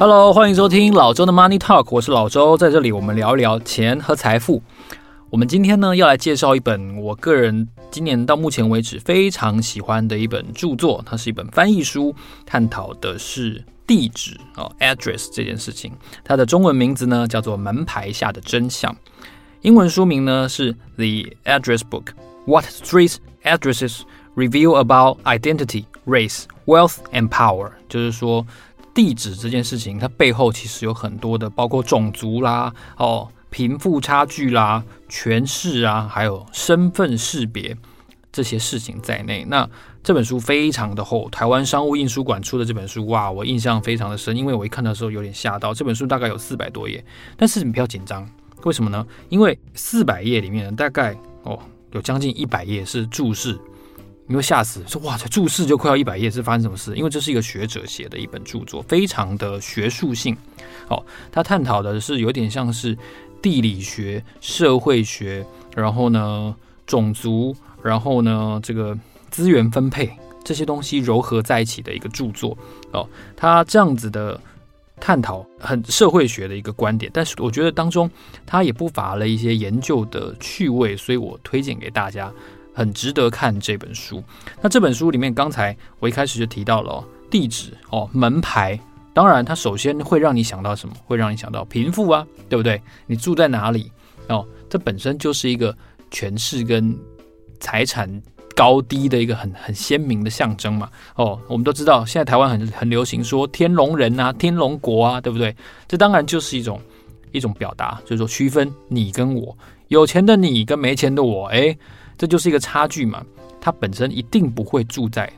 Hello，欢迎收听老周的 Money Talk，我是老周，在这里我们聊一聊钱和财富。我们今天呢要来介绍一本我个人今年到目前为止非常喜欢的一本著作，它是一本翻译书，探讨的是地址哦，address 这件事情。它的中文名字呢叫做《门牌下的真相》，英文书名呢是《The Address Book: What Streets Addresses Reveal About Identity, Race, Wealth and Power》，就是说。地址这件事情，它背后其实有很多的，包括种族啦、哦贫富差距啦、权势啊，还有身份识别这些事情在内。那这本书非常的厚，台湾商务印书馆出的这本书，哇，我印象非常的深，因为我一看的时候有点吓到。这本书大概有四百多页，但是你不要紧张，为什么呢？因为四百页里面呢，大概哦有将近一百页是注释。你会吓死，说哇，这注释就快要一百页，是发生什么事？因为这是一个学者写的一本著作，非常的学术性。哦，他探讨的是有点像是地理学、社会学，然后呢，种族，然后呢，这个资源分配这些东西糅合在一起的一个著作。哦，他这样子的探讨很社会学的一个观点，但是我觉得当中他也不乏了一些研究的趣味，所以我推荐给大家。很值得看这本书。那这本书里面，刚才我一开始就提到了、地址哦，门牌。当然，它首先会让你想到什么？会让你想到贫富啊，对不对？你住在哪里？哦，这本身就是一个权势跟财产高低的一个很很鲜明的象征嘛。哦，我们都知道，现在台湾很很流行说天龙人啊、天龙国啊，对不对？这当然就是一种一种表达，就是说区分你跟我，有钱的你跟没钱的我，哎。这就是一个差距嘛，它本身一定不会住在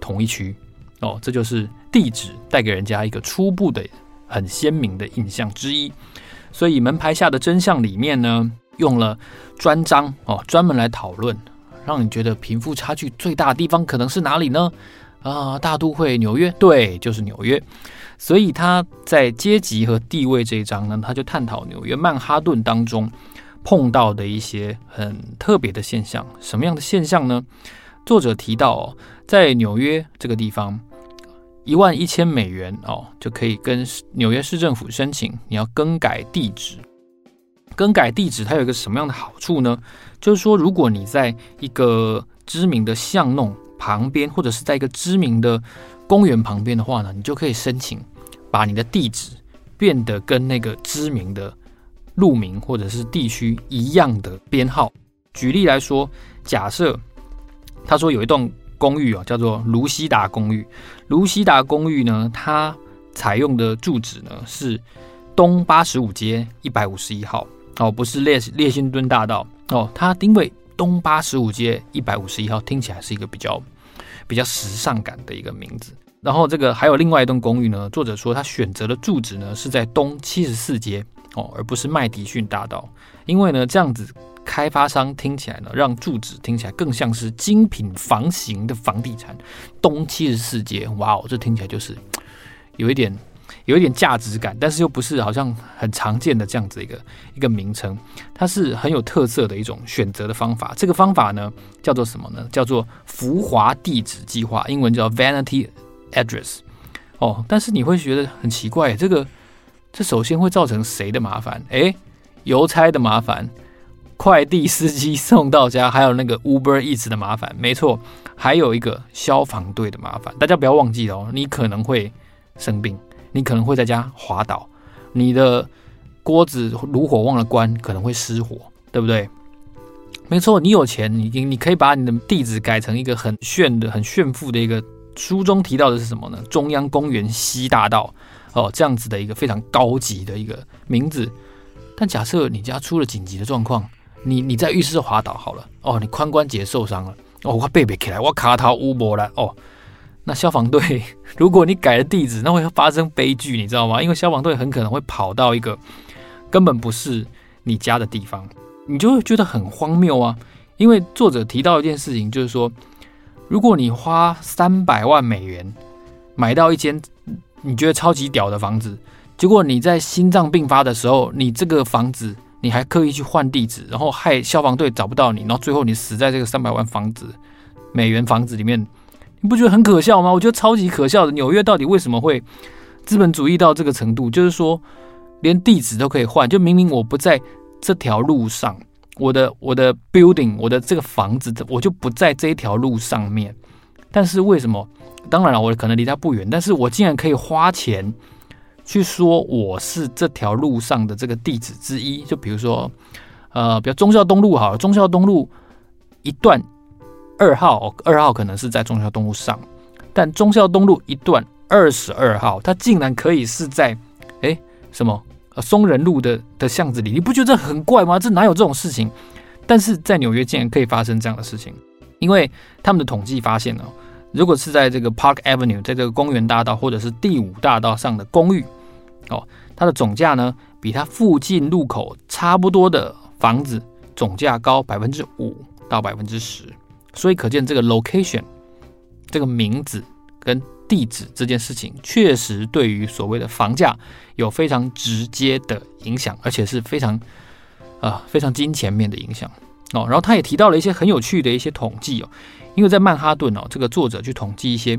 同一区哦，这就是地址带给人家一个初步的、很鲜明的印象之一。所以门牌下的真相里面呢，用了专章哦，专门来讨论，让你觉得贫富差距最大的地方可能是哪里呢？啊，大都会纽约，对，就是纽约。所以他在阶级和地位这一章呢，他就探讨纽约曼哈顿当中。碰到的一些很特别的现象，什么样的现象呢？作者提到哦，在纽约这个地方，一万一千美元哦，就可以跟纽约市政府申请，你要更改地址。更改地址它有一个什么样的好处呢？就是说，如果你在一个知名的巷弄旁边，或者是在一个知名的公园旁边的话呢，你就可以申请把你的地址变得跟那个知名的。路名或者是地区一样的编号。举例来说，假设他说有一栋公寓啊，叫做卢西达公寓。卢西达公寓呢，它采用的住址呢是东八十五街一百五十一号哦，不是列列辛敦大道哦。它因为东八十五街一百五十一号听起来是一个比较比较时尚感的一个名字。然后这个还有另外一栋公寓呢，作者说他选择的住址呢是在东七十四街。哦，而不是麦迪逊大道，因为呢，这样子开发商听起来呢，让住址听起来更像是精品房型的房地产。东七十四街，哇哦，这听起来就是有一点有一点价值感，但是又不是好像很常见的这样子一个一个名称，它是很有特色的一种选择的方法。这个方法呢，叫做什么呢？叫做浮华地址计划，英文叫 Vanity Address。哦，但是你会觉得很奇怪，这个。这首先会造成谁的麻烦？诶，邮差的麻烦，快递司机送到家，还有那个 Uber Eats 的麻烦。没错，还有一个消防队的麻烦。大家不要忘记哦，你可能会生病，你可能会在家滑倒，你的锅子炉火忘了关，可能会失火，对不对？没错，你有钱，你你可以把你的地址改成一个很炫的、很炫富的一个。书中提到的是什么呢？中央公园西大道。哦，这样子的一个非常高级的一个名字，但假设你家出了紧急的状况，你你在浴室滑倒好了，哦，你髋关节受伤了，哦，我背背起来，我卡头乌波了，哦，那消防队，如果你改了地址，那会发生悲剧，你知道吗？因为消防队很可能会跑到一个根本不是你家的地方，你就会觉得很荒谬啊。因为作者提到一件事情，就是说，如果你花三百万美元买到一间。你觉得超级屌的房子，结果你在心脏病发的时候，你这个房子你还刻意去换地址，然后害消防队找不到你，然后最后你死在这个三百万房子美元房子里面，你不觉得很可笑吗？我觉得超级可笑的。纽约到底为什么会资本主义到这个程度，就是说连地址都可以换，就明明我不在这条路上，我的我的 building，我的这个房子，我就不在这一条路上面，但是为什么？当然了，我可能离他不远，但是我竟然可以花钱去说我是这条路上的这个地址之一，就比如说，呃，比如忠孝东路好了，忠孝东路一段二号，二号可能是在忠孝东路上，但忠孝东路一段二十二号，它竟然可以是在哎什么松仁路的的巷子里，你不觉得这很怪吗？这哪有这种事情？但是在纽约竟然可以发生这样的事情，因为他们的统计发现呢。如果是在这个 Park Avenue，在这个公园大道或者是第五大道上的公寓，哦，它的总价呢，比它附近路口差不多的房子总价高百分之五到百分之十，所以可见这个 location 这个名字跟地址这件事情，确实对于所谓的房价有非常直接的影响，而且是非常啊、非常金钱面的影响哦。然后他也提到了一些很有趣的一些统计哦。因为在曼哈顿哦，这个作者去统计一些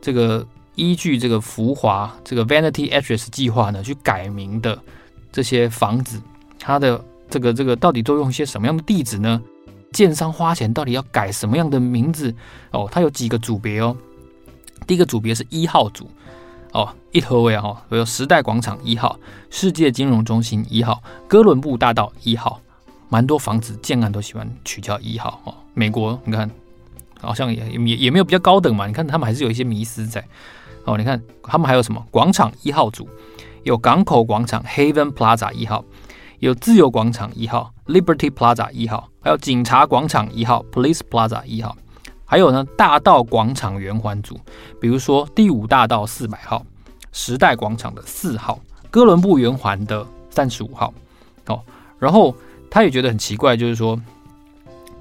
这个依据这个浮华这个 Vanity Address 计划呢，去改名的这些房子，它的这个这个到底都用一些什么样的地址呢？建商花钱到底要改什么样的名字哦？它有几个组别哦。第一个组别是一号组哦，一头位哈，有时代广场一号、世界金融中心一号、哥伦布大道一号，蛮多房子建案都喜欢取叫一号哦。美国你看。好像也也也没有比较高等嘛，你看他们还是有一些迷思在。哦，你看他们还有什么广场一号组，有港口广场 Haven Plaza 一号，有自由广场一号 Liberty Plaza 一号，还有警察广场一号 Police Plaza 一号，还有呢大道广场圆环组，比如说第五大道四百号，时代广场的四号，哥伦布圆环的三十五号。哦，然后他也觉得很奇怪，就是说。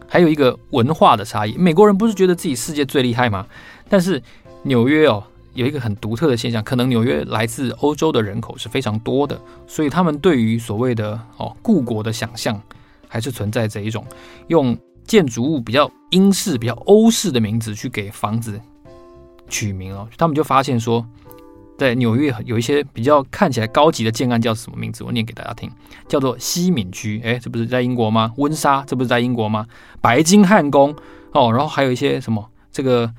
还有一个文化的差异，美国人不是觉得自己世界最厉害吗？但是纽约哦，有一个很独特的现象，可能纽约来自欧洲的人口是非常多的，所以他们对于所谓的哦故国的想象，还是存在着一种用建筑物比较英式、比较欧式的名字去给房子取名哦，他们就发现说。在纽约有一些比较看起来高级的建案，叫什么名字？我念给大家听，叫做西敏区。诶，这不是在英国吗？温莎，这不是在英国吗？白金汉宫哦，然后还有一些什么这个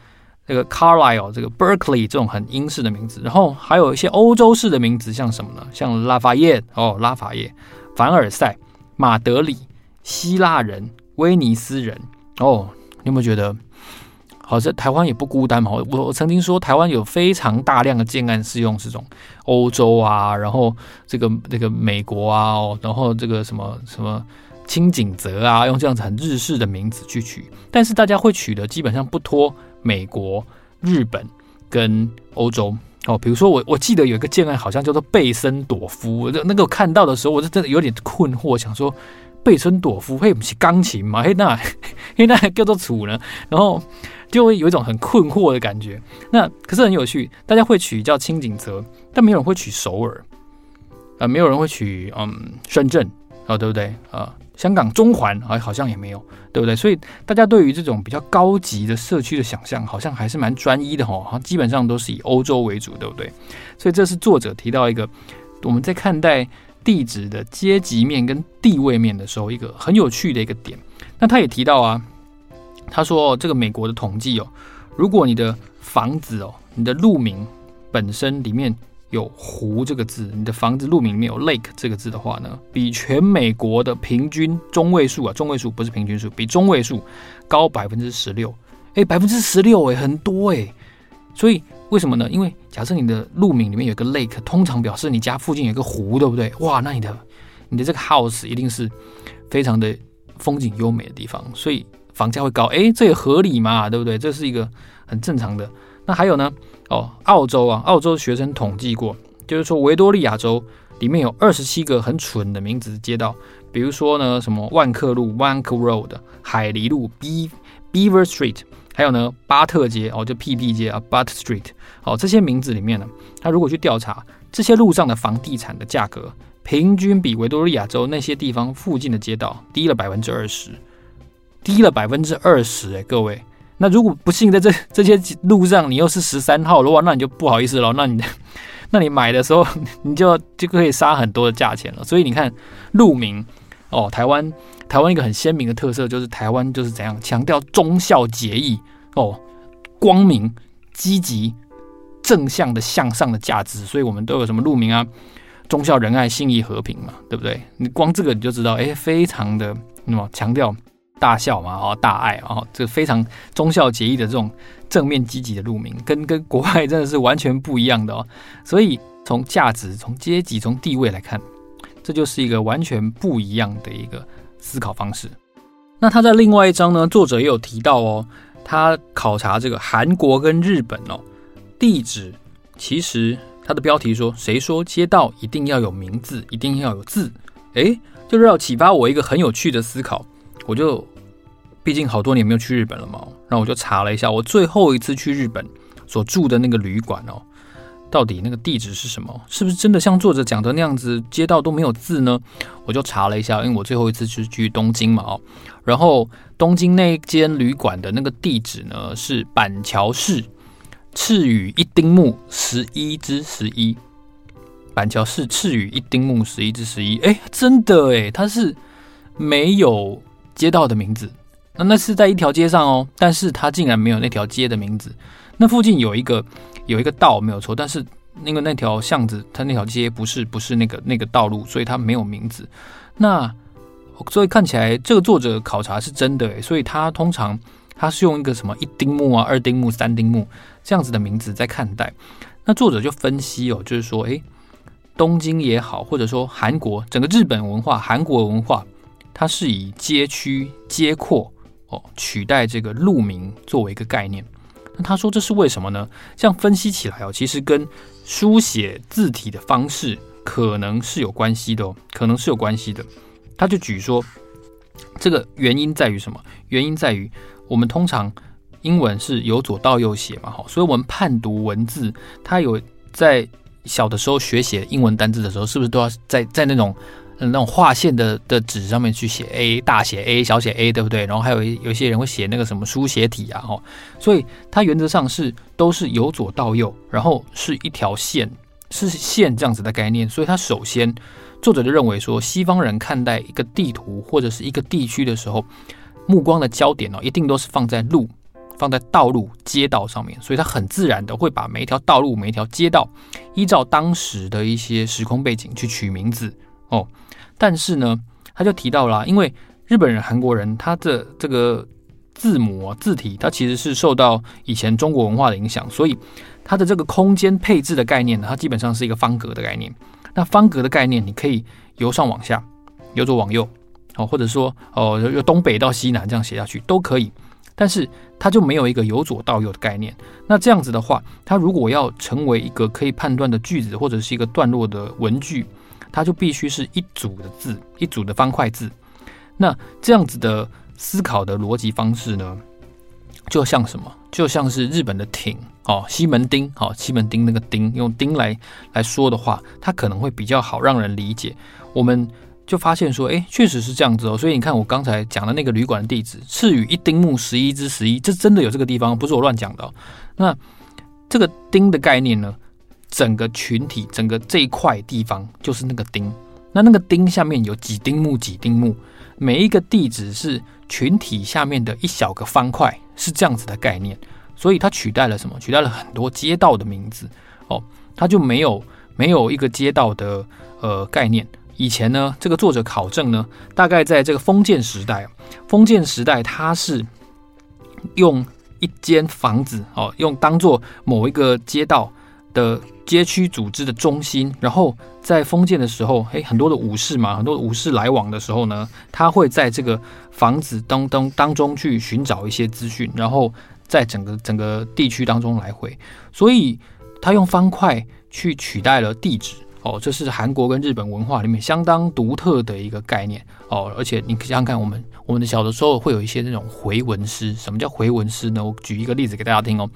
这个 Carlisle，这个 Berkeley 这种很英式的名字，然后还有一些欧洲式的名字，像什么呢？像拉法叶哦，拉法叶、凡尔赛、马德里、希腊人、威尼斯人哦，你有没有觉得？好，在台湾也不孤单嘛。我我曾经说，台湾有非常大量的建案是用这种欧洲啊，然后这个这个美国啊，然后这个什么什么清井泽啊，用这样子很日式的名字去取。但是大家会取的基本上不脱美国、日本跟欧洲哦。比如说我我记得有一个建案好像叫做贝森朵夫，那那个看到的时候，我是真的有点困惑，想说贝森朵夫嘿不是钢琴嘛？嘿那 嘿那还叫做楚呢？然后。就会有一种很困惑的感觉。那可是很有趣，大家会取叫轻井泽，但没有人会取首尔，呃，没有人会取嗯深圳啊、哦，对不对？啊、呃，香港中环啊，好像也没有，对不对？所以大家对于这种比较高级的社区的想象，好像还是蛮专一的哈，好像基本上都是以欧洲为主，对不对？所以这是作者提到一个我们在看待地址的阶级面跟地位面的时候，一个很有趣的一个点。那他也提到啊。他说：“这个美国的统计哦，如果你的房子哦，你的路名本身里面有湖这个字，你的房子路名里面有 lake 这个字的话呢，比全美国的平均中位数啊，中位数不是平均数，比中位数高百分之十六。哎，百分之十六哎，很多哎。所以为什么呢？因为假设你的路名里面有个 lake，通常表示你家附近有个湖，对不对？哇，那你的你的这个 house 一定是非常的风景优美的地方，所以。”房价会高，诶，这也合理嘛，对不对？这是一个很正常的。那还有呢？哦，澳洲啊，澳洲学生统计过，就是说维多利亚州里面有二十七个很蠢的名字街道，比如说呢，什么万客路 （Wank Road）、海狸路 （Be Beaver Street），还有呢，巴特街哦，就屁屁街啊 （Butt Street）。哦，这些名字里面呢，他如果去调查这些路上的房地产的价格，平均比维多利亚州那些地方附近的街道低了百分之二十。低了百分之二十哎，各位，那如果不幸在这这些路上，你又是十三号的话，那你就不好意思了。那你那你买的时候 你就就可以杀很多的价钱了。所以你看路名哦，台湾台湾一个很鲜明的特色就是台湾就是怎样强调忠孝节义哦，光明、积极、正向的向上的价值，所以我们都有什么路名啊？忠孝仁爱、信义和平嘛，对不对？你光这个你就知道，哎，非常的那么强调大孝嘛，哦，大爱啊，这非常忠孝节义的这种正面积极的路名，跟跟国外真的是完全不一样的哦。所以从价值、从阶级、从地位来看，这就是一个完全不一样的一个思考方式。那他在另外一章呢，作者也有提到哦，他考察这个韩国跟日本哦，地址其实。他的标题说：“谁说街道一定要有名字，一定要有字？”诶，就是要启发我一个很有趣的思考。我就毕竟好多年没有去日本了嘛，然后我就查了一下，我最后一次去日本所住的那个旅馆哦，到底那个地址是什么？是不是真的像作者讲的那样子，街道都没有字呢？我就查了一下，因为我最后一次是去东京嘛，哦，然后东京那间旅馆的那个地址呢是板桥市。赤羽一丁目十一之十一，板桥市赤羽一丁目十一之十一。哎，真的哎，它是没有街道的名字。那那是在一条街上哦，但是它竟然没有那条街的名字。那附近有一个有一个道没有错，但是那个那条巷子，它那条街不是不是那个那个道路，所以它没有名字。那所以看起来这个作者考察是真的哎，所以他通常。他是用一个什么一丁目啊、二丁目、三丁目这样子的名字在看待。那作者就分析哦，就是说，诶，东京也好，或者说韩国整个日本文化、韩国文化，它是以街区街廓哦取代这个路名作为一个概念。那他说这是为什么呢？这样分析起来哦，其实跟书写字体的方式可能是有关系的哦，可能是有关系的。他就举说，这个原因在于什么？原因在于。我们通常英文是由左到右写嘛，好，所以我们判读文字，它有在小的时候学写英文单字的时候，是不是都要在在那种那种划线的的纸上面去写 A 大写 A 小写 A，对不对？然后还有有些人会写那个什么书写体啊，哈，所以它原则上是都是由左到右，然后是一条线，是线这样子的概念。所以它首先作者就认为说，西方人看待一个地图或者是一个地区的时候。目光的焦点哦，一定都是放在路、放在道路、街道上面，所以他很自然的会把每一条道路、每一条街道依照当时的一些时空背景去取名字哦。但是呢，他就提到了，因为日本人、韩国人他的这个字母、字体，它其实是受到以前中国文化的影响，所以它的这个空间配置的概念呢，它基本上是一个方格的概念。那方格的概念，你可以由上往下，由左往右。哦，或者说哦，由东北到西南这样写下去都可以，但是它就没有一个由左到右的概念。那这样子的话，它如果要成为一个可以判断的句子或者是一个段落的文句，它就必须是一组的字，一组的方块字。那这样子的思考的逻辑方式呢，就像什么？就像是日本的町哦，西门町哦，西门町那个町，用町来来说的话，它可能会比较好让人理解。我们。就发现说，哎，确实是这样子哦。所以你看，我刚才讲的那个旅馆的地址，赤羽一丁目十一之十一，这真的有这个地方，不是我乱讲的哦。那这个町的概念呢，整个群体，整个这一块地方就是那个町。那那个町下面有几丁目，几丁目，每一个地址是群体下面的一小个方块，是这样子的概念。所以它取代了什么？取代了很多街道的名字哦。它就没有没有一个街道的呃概念。以前呢，这个作者考证呢，大概在这个封建时代，封建时代它是用一间房子哦，用当做某一个街道的街区组织的中心，然后在封建的时候，嘿，很多的武士嘛，很多的武士来往的时候呢，他会在这个房子当当当中去寻找一些资讯，然后在整个整个地区当中来回，所以他用方块去取代了地址。哦，这是韩国跟日本文化里面相当独特的一个概念哦，而且你想想看，我们我们的小的时候会有一些那种回文诗。什么叫回文诗呢？我举一个例子给大家听哦，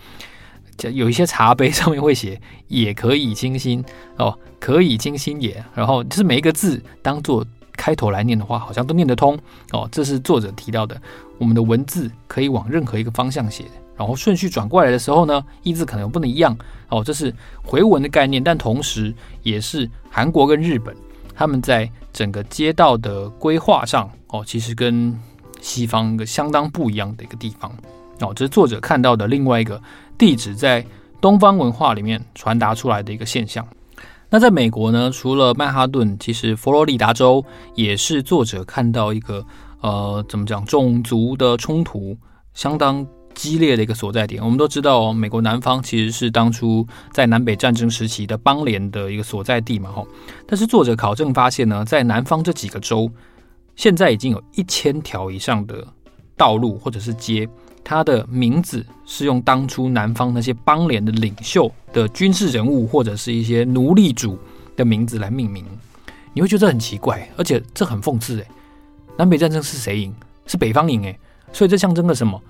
有一些茶杯上面会写“也可以清新”哦，“可以清新也”，然后就是每一个字当做开头来念的话，好像都念得通哦。这是作者提到的，我们的文字可以往任何一个方向写，然后顺序转过来的时候呢，意字可能不能一样哦。这是回文的概念，但同时也是韩国跟日本他们在整个街道的规划上哦，其实跟西方一个相当不一样的一个地方哦。这是作者看到的另外一个地址在东方文化里面传达出来的一个现象。那在美国呢，除了曼哈顿，其实佛罗里达州也是作者看到一个呃，怎么讲，种族的冲突相当激烈的一个所在点。我们都知道，美国南方其实是当初在南北战争时期的邦联的一个所在地嘛，吼。但是作者考证发现呢，在南方这几个州，现在已经有一千条以上的道路或者是街。他的名字是用当初南方那些邦联的领袖的军事人物或者是一些奴隶主的名字来命名，你会觉得很奇怪，而且这很讽刺诶。南北战争是谁赢？是北方赢诶，所以这象征着什么？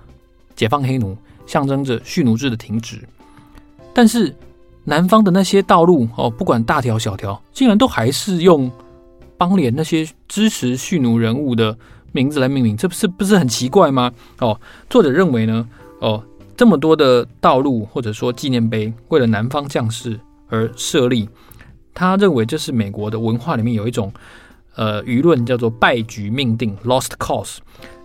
解放黑奴，象征着蓄奴制的停止。但是南方的那些道路哦，不管大条小条，竟然都还是用邦联那些支持蓄奴人物的。名字来命名，这不是不是很奇怪吗？哦，作者认为呢，哦，这么多的道路或者说纪念碑为了南方将士而设立，他认为这是美国的文化里面有一种呃舆论叫做败局命定 （lost cause）。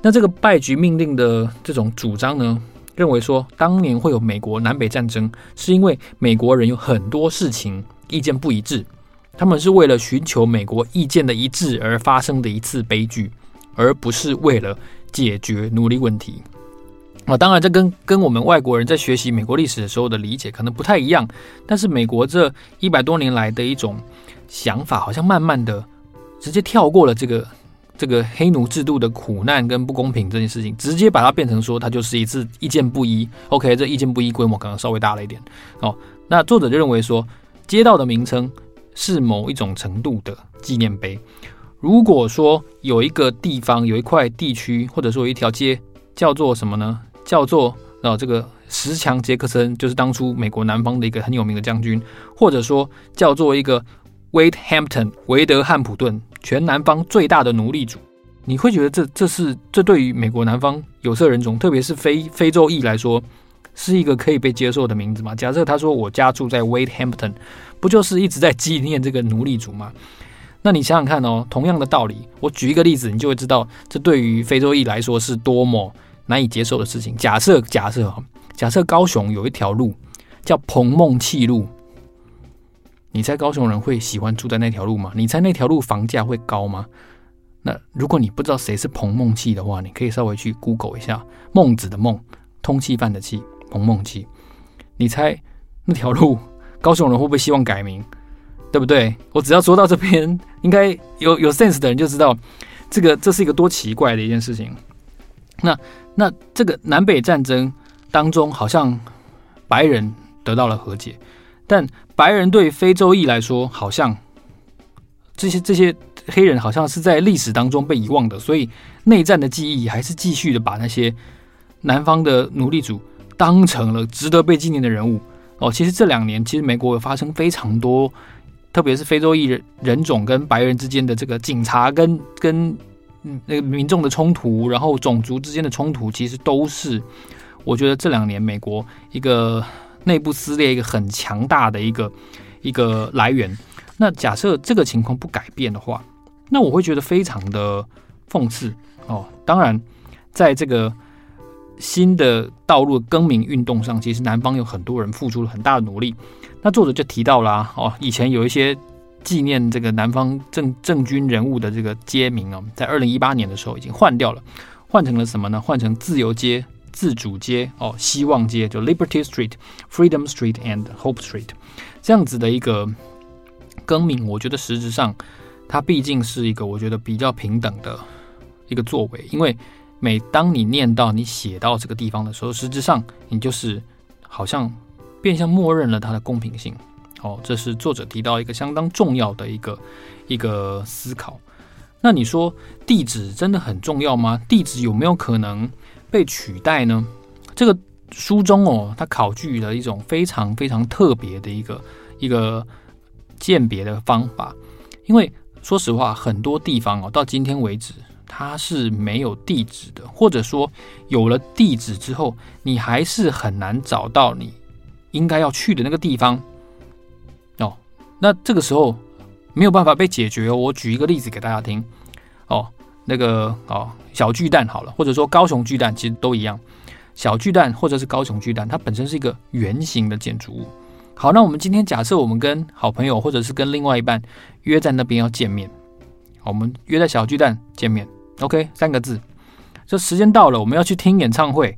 那这个败局命定的这种主张呢，认为说当年会有美国南北战争，是因为美国人有很多事情意见不一致，他们是为了寻求美国意见的一致而发生的一次悲剧。而不是为了解决奴隶问题啊！当然，这跟跟我们外国人在学习美国历史的时候的理解可能不太一样。但是，美国这一百多年来的一种想法，好像慢慢的直接跳过了这个这个黑奴制度的苦难跟不公平这件事情，直接把它变成说，它就是一次意见不一。OK，这意见不一规模可能稍微大了一点哦。那作者就认为说，街道的名称是某一种程度的纪念碑。如果说有一个地方，有一块地区，或者说有一条街叫做什么呢？叫做呃这个石墙杰克森，就是当初美国南方的一个很有名的将军，或者说叫做一个 Wade Hampton 维德汉普顿，全南方最大的奴隶主，你会觉得这这是这对于美国南方有色人种，特别是非非洲裔来说，是一个可以被接受的名字吗？假设他说我家住在 Wade Hampton，不就是一直在纪念这个奴隶主吗？那你想想看哦，同样的道理，我举一个例子，你就会知道这对于非洲裔来说是多么难以接受的事情。假设假设哈，假设高雄有一条路叫彭孟缉路，你猜高雄人会喜欢住在那条路吗？你猜那条路房价会高吗？那如果你不知道谁是彭孟缉的话，你可以稍微去 Google 一下孟子的孟，通气犯的气，彭孟缉。你猜那条路高雄人会不会希望改名？对不对？我只要说到这边，应该有有 sense 的人就知道，这个这是一个多奇怪的一件事情。那那这个南北战争当中，好像白人得到了和解，但白人对非洲裔来说，好像这些这些黑人好像是在历史当中被遗忘的，所以内战的记忆还是继续的把那些南方的奴隶主当成了值得被纪念的人物。哦，其实这两年，其实美国有发生非常多。特别是非洲裔人人种跟白人之间的这个警察跟跟嗯那个民众的冲突，然后种族之间的冲突，其实都是我觉得这两年美国一个内部撕裂一个很强大的一个一个来源。那假设这个情况不改变的话，那我会觉得非常的讽刺哦。当然，在这个新的道路更名运动上，其实南方有很多人付出了很大的努力。那作者就提到了啊，哦，以前有一些纪念这个南方政政军人物的这个街名啊，在二零一八年的时候已经换掉了，换成了什么呢？换成自由街、自主街、哦，希望街，就 Liberty Street、Freedom Street and Hope Street 这样子的一个更名。我觉得实质上它毕竟是一个我觉得比较平等的一个作为，因为每当你念到你写到这个地方的时候，实质上你就是好像。变相默认了它的公平性，哦，这是作者提到一个相当重要的一个一个思考。那你说地址真的很重要吗？地址有没有可能被取代呢？这个书中哦，它考据了一种非常非常特别的一个一个鉴别的方法。因为说实话，很多地方哦，到今天为止，它是没有地址的，或者说有了地址之后，你还是很难找到你应该要去的那个地方哦。那这个时候没有办法被解决。我举一个例子给大家听哦，那个哦小巨蛋好了，或者说高雄巨蛋，其实都一样。小巨蛋或者是高雄巨蛋，它本身是一个圆形的建筑物。好，那我们今天假设我们跟好朋友或者是跟另外一半约在那边要见面，我们约在小巨蛋见面，OK，三个字。这时间到了，我们要去听演唱会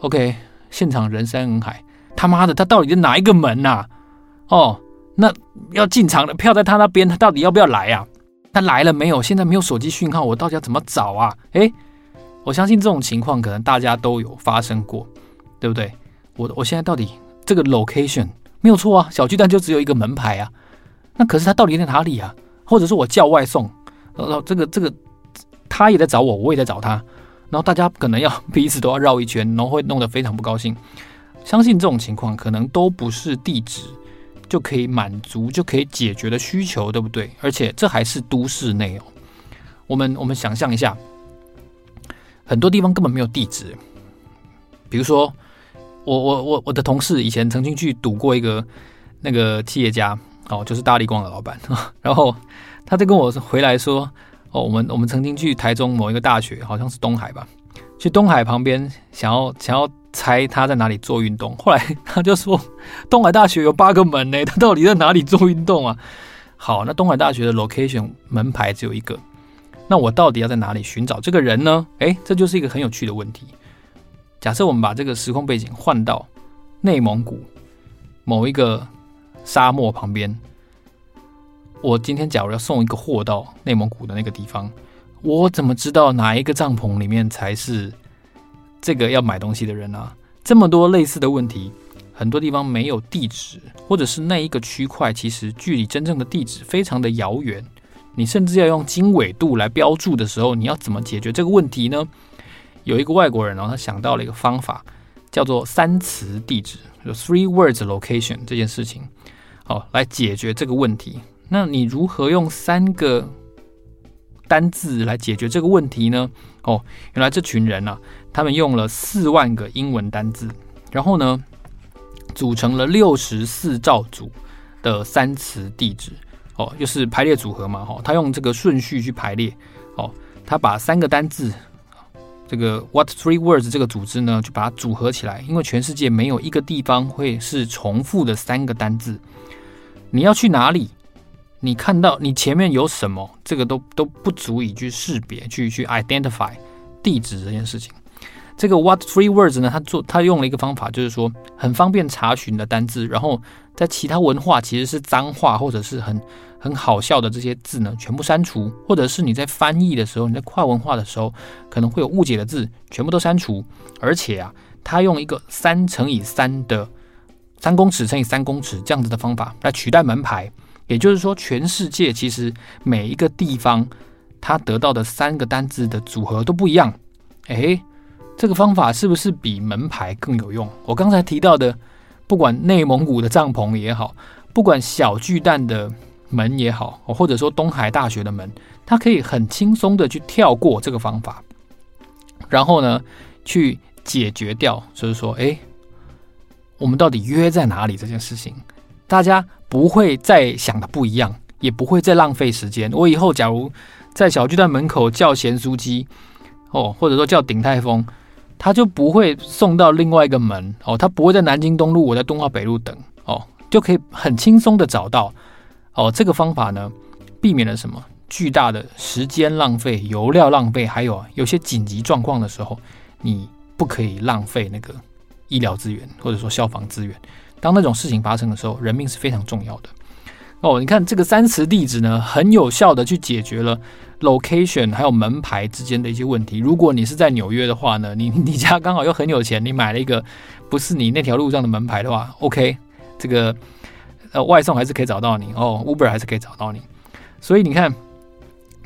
，OK，现场人山人海，他妈的，他到底在哪一个门呐？哦，那要进场的票在他那边，他到底要不要来啊？他来了没有？现在没有手机讯号，我到底要怎么找啊？诶。我相信这种情况可能大家都有发生过，对不对？我我现在到底这个 location 没有错啊，小巨蛋就只有一个门牌啊，那可是他到底在哪里啊？或者是我叫外送，然后这个这个他也在找我，我也在找他，然后大家可能要彼此都要绕一圈，然后会弄得非常不高兴。相信这种情况可能都不是地址就可以满足就可以解决的需求，对不对？而且这还是都市内哦。我们我们想象一下。很多地方根本没有地址，比如说我我我我的同事以前曾经去赌过一个那个企业家哦，就是大立光的老板，然后他就跟我回来说哦，我们我们曾经去台中某一个大学，好像是东海吧，去东海旁边想要想要猜他在哪里做运动，后来 他就说东海大学有八个门呢，他到底在哪里做运动啊？好，那东海大学的 location 门牌只有一个。那我到底要在哪里寻找这个人呢？诶，这就是一个很有趣的问题。假设我们把这个时空背景换到内蒙古某一个沙漠旁边，我今天假如要送一个货到内蒙古的那个地方，我怎么知道哪一个帐篷里面才是这个要买东西的人啊？这么多类似的问题，很多地方没有地址，或者是那一个区块其实距离真正的地址非常的遥远。你甚至要用经纬度来标注的时候，你要怎么解决这个问题呢？有一个外国人哦，他想到了一个方法，叫做三词地址，就 three words location 这件事情，好，来解决这个问题。那你如何用三个单字来解决这个问题呢？哦，原来这群人啊，他们用了四万个英文单字，然后呢，组成了六十四兆组的三词地址。哦，就是排列组合嘛，哈，他用这个顺序去排列，哦，他把三个单字，这个 what three words 这个组织呢，就把它组合起来，因为全世界没有一个地方会是重复的三个单字，你要去哪里，你看到你前面有什么，这个都都不足以去识别，去去 identify 地址这件事情。这个 what three words 呢，他做他用了一个方法，就是说很方便查询的单字，然后在其他文化其实是脏话或者是很。很好笑的这些字呢，全部删除，或者是你在翻译的时候，你在跨文化的时候，可能会有误解的字，全部都删除。而且啊，他用一个三乘以三的三公尺乘以三公尺这样子的方法来取代门牌，也就是说，全世界其实每一个地方它得到的三个单字的组合都不一样。诶，这个方法是不是比门牌更有用？我刚才提到的，不管内蒙古的帐篷也好，不管小巨蛋的。门也好，或者说东海大学的门，它可以很轻松的去跳过这个方法，然后呢，去解决掉，就是说，哎，我们到底约在哪里这件事情，大家不会再想的不一样，也不会再浪费时间。我以后假如在小巨蛋门口叫咸酥鸡，哦，或者说叫鼎泰丰，他就不会送到另外一个门，哦，他不会在南京东路，我在东化北路等，哦，就可以很轻松的找到。哦，这个方法呢，避免了什么？巨大的时间浪费、油料浪费，还有，有些紧急状况的时候，你不可以浪费那个医疗资源或者说消防资源。当那种事情发生的时候，人命是非常重要的。哦，你看这个三词地址呢，很有效的去解决了 location 还有门牌之间的一些问题。如果你是在纽约的话呢，你 你家刚好又很有钱，你买了一个不是你那条路上的门牌的话，OK，这个。呃，外送还是可以找到你哦，Uber 还是可以找到你，所以你看，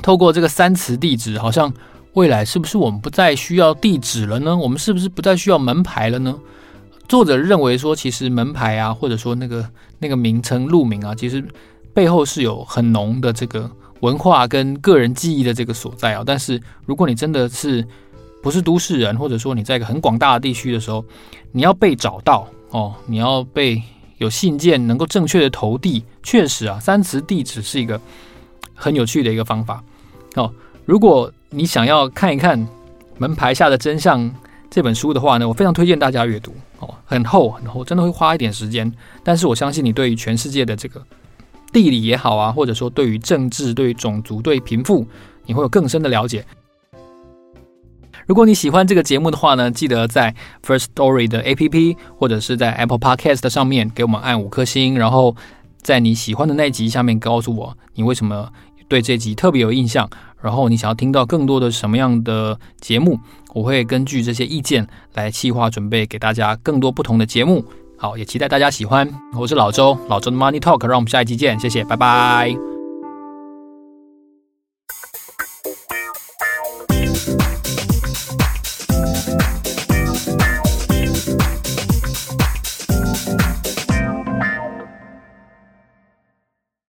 透过这个三词地址，好像未来是不是我们不再需要地址了呢？我们是不是不再需要门牌了呢？作者认为说，其实门牌啊，或者说那个那个名称路名啊，其实背后是有很浓的这个文化跟个人记忆的这个所在啊。但是如果你真的是不是都市人，或者说你在一个很广大的地区的时候，你要被找到哦，你要被有信件能够正确的投递，确实啊，三词地址是一个很有趣的一个方法哦。如果你想要看一看门牌下的真相这本书的话呢，我非常推荐大家阅读哦，很厚很厚，真的会花一点时间。但是我相信你对于全世界的这个地理也好啊，或者说对于政治、对于种族、对于贫富，你会有更深的了解。如果你喜欢这个节目的话呢，记得在 First Story 的 APP 或者是在 Apple Podcast 上面给我们按五颗星，然后在你喜欢的那集下面告诉我你为什么对这集特别有印象。然后你想要听到更多的什么样的节目，我会根据这些意见来企划准备给大家更多不同的节目。好，也期待大家喜欢。我是老周，老周的 Money Talk，让我们下一期见，谢谢，拜拜。